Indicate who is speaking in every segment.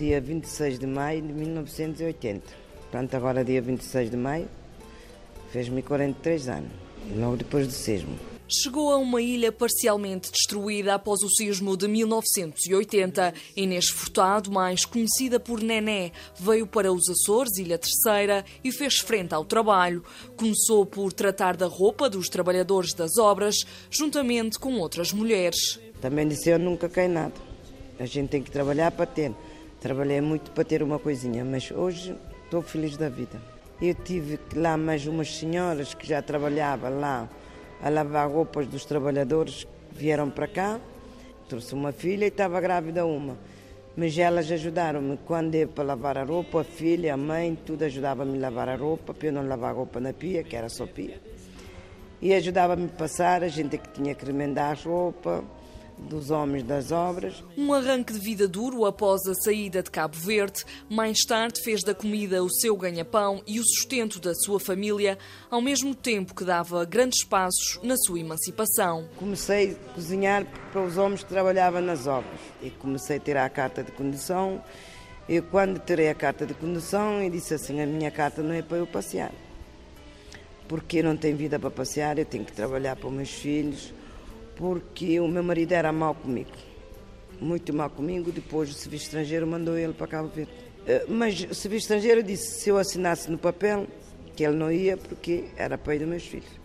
Speaker 1: dia 26 de maio de 1980. Portanto, agora dia 26 de maio, fez-me 43 anos, logo depois do sismo.
Speaker 2: Chegou a uma ilha parcialmente destruída após o sismo de 1980. Inês Furtado, mais conhecida por Nené, veio para os Açores, Ilha Terceira, e fez frente ao trabalho. Começou por tratar da roupa dos trabalhadores das obras, juntamente com outras mulheres.
Speaker 1: Também disse eu nunca cai nada. A gente tem que trabalhar para ter. Trabalhei muito para ter uma coisinha, mas hoje estou feliz da vida. Eu tive lá mais umas senhoras que já trabalhavam lá a lavar roupas dos trabalhadores que vieram para cá. Trouxe uma filha e estava grávida uma. Mas elas ajudaram-me quando ia para lavar a roupa, a filha, a mãe, tudo ajudava-me a lavar a roupa, para eu não lavar a roupa na pia, que era só pia. E ajudava-me a passar, a gente que tinha que remendar a roupa, dos homens das obras.
Speaker 2: Um arranque de vida duro após a saída de Cabo Verde. Mais tarde fez da comida o seu ganha-pão e o sustento da sua família, ao mesmo tempo que dava grandes passos na sua emancipação.
Speaker 1: Comecei a cozinhar para os homens que trabalhavam nas obras e comecei a tirar a carta de condução. E quando tirei a carta de condução, eu disse assim: a minha carta não é para eu passear. Porque eu não tenho vida para passear, eu tenho que trabalhar para os meus filhos porque o meu marido era mal comigo, muito mal comigo. Depois o serviço estrangeiro mandou ele para Cabo Verde. Eh, mas o serviço estrangeiro disse se eu assinasse no papel que ele não ia porque era pai dos meus filhos.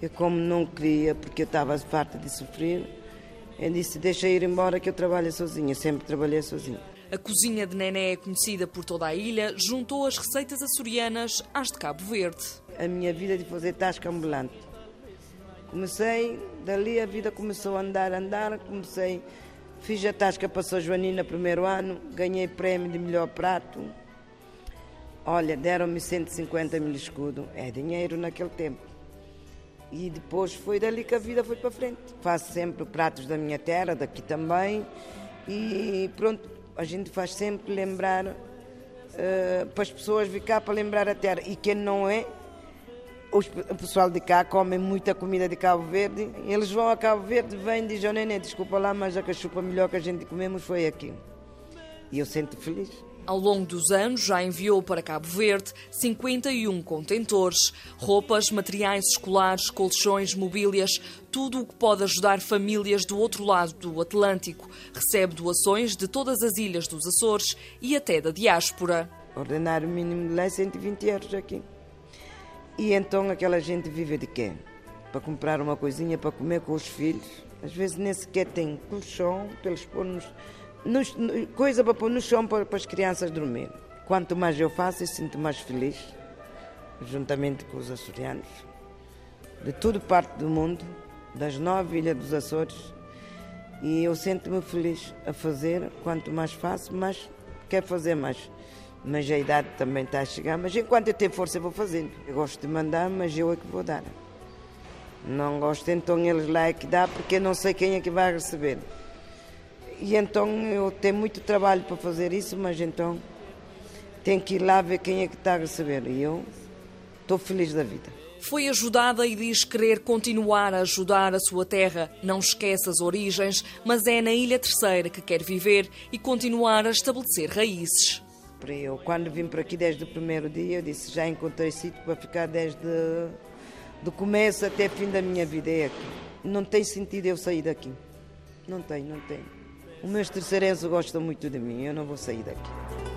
Speaker 1: Eu, como não queria, porque eu estava farta de sofrer, ele disse: Deixa ir embora que eu trabalho sozinha. Sempre trabalhei sozinha.
Speaker 2: A cozinha de Nené é conhecida por toda a ilha, juntou as receitas açorianas às de Cabo Verde.
Speaker 1: A minha vida de fazer tasca ambulante Comecei, dali a vida começou a andar, a andar, comecei, fiz a tasca para São Joanina primeiro ano, ganhei prémio de melhor prato. Olha, deram-me 150 mil escudos, é dinheiro naquele tempo. E depois foi dali que a vida foi para frente. Faço sempre pratos da minha terra, daqui também, e pronto, a gente faz sempre lembrar uh, para as pessoas vir cá para lembrar a terra. E quem não é, o pessoal de cá come muita comida de Cabo Verde. Eles vão a Cabo Verde, vêm e dizem, oh, neném, desculpa lá, mas a cachupa melhor que a gente comemos foi aqui. E eu sinto feliz.
Speaker 2: Ao longo dos anos, já enviou para Cabo Verde 51 contentores, roupas, materiais escolares, colchões, mobílias, tudo o que pode ajudar famílias do outro lado do Atlântico. Recebe doações de todas as ilhas dos Açores e até da diáspora.
Speaker 1: Ordenar o mínimo de lá é 120 euros aqui. E então aquela gente vive de quê? Para comprar uma coisinha para comer com os filhos. Às vezes nem sequer tem colchão para eles pôr nos, nos, coisa para pôr no chão para, para as crianças dormir. Quanto mais eu faço, eu sinto mais feliz, juntamente com os açorianos, de toda parte do mundo, das nove ilhas dos Açores. E eu sinto-me feliz a fazer. Quanto mais faço, mais quero fazer mais mas a idade também está a chegar. Mas enquanto eu tenho força, eu vou fazendo. Eu gosto de mandar, mas eu é que vou dar. Não gosto, então eles lá é que dá, porque eu não sei quem é que vai receber. E então eu tenho muito trabalho para fazer isso, mas então tenho que ir lá ver quem é que está a receber. E eu estou feliz da vida.
Speaker 2: Foi ajudada e diz querer continuar a ajudar a sua terra. Não esquece as origens, mas é na Ilha Terceira que quer viver e continuar a estabelecer raízes.
Speaker 1: Eu, quando vim para aqui desde o primeiro dia, eu disse: já encontrei sítio para ficar desde do começo até o fim da minha vida. É aqui. Não tem sentido eu sair daqui. Não tem, não tem. Os meus terceirenses gostam muito de mim, eu não vou sair daqui.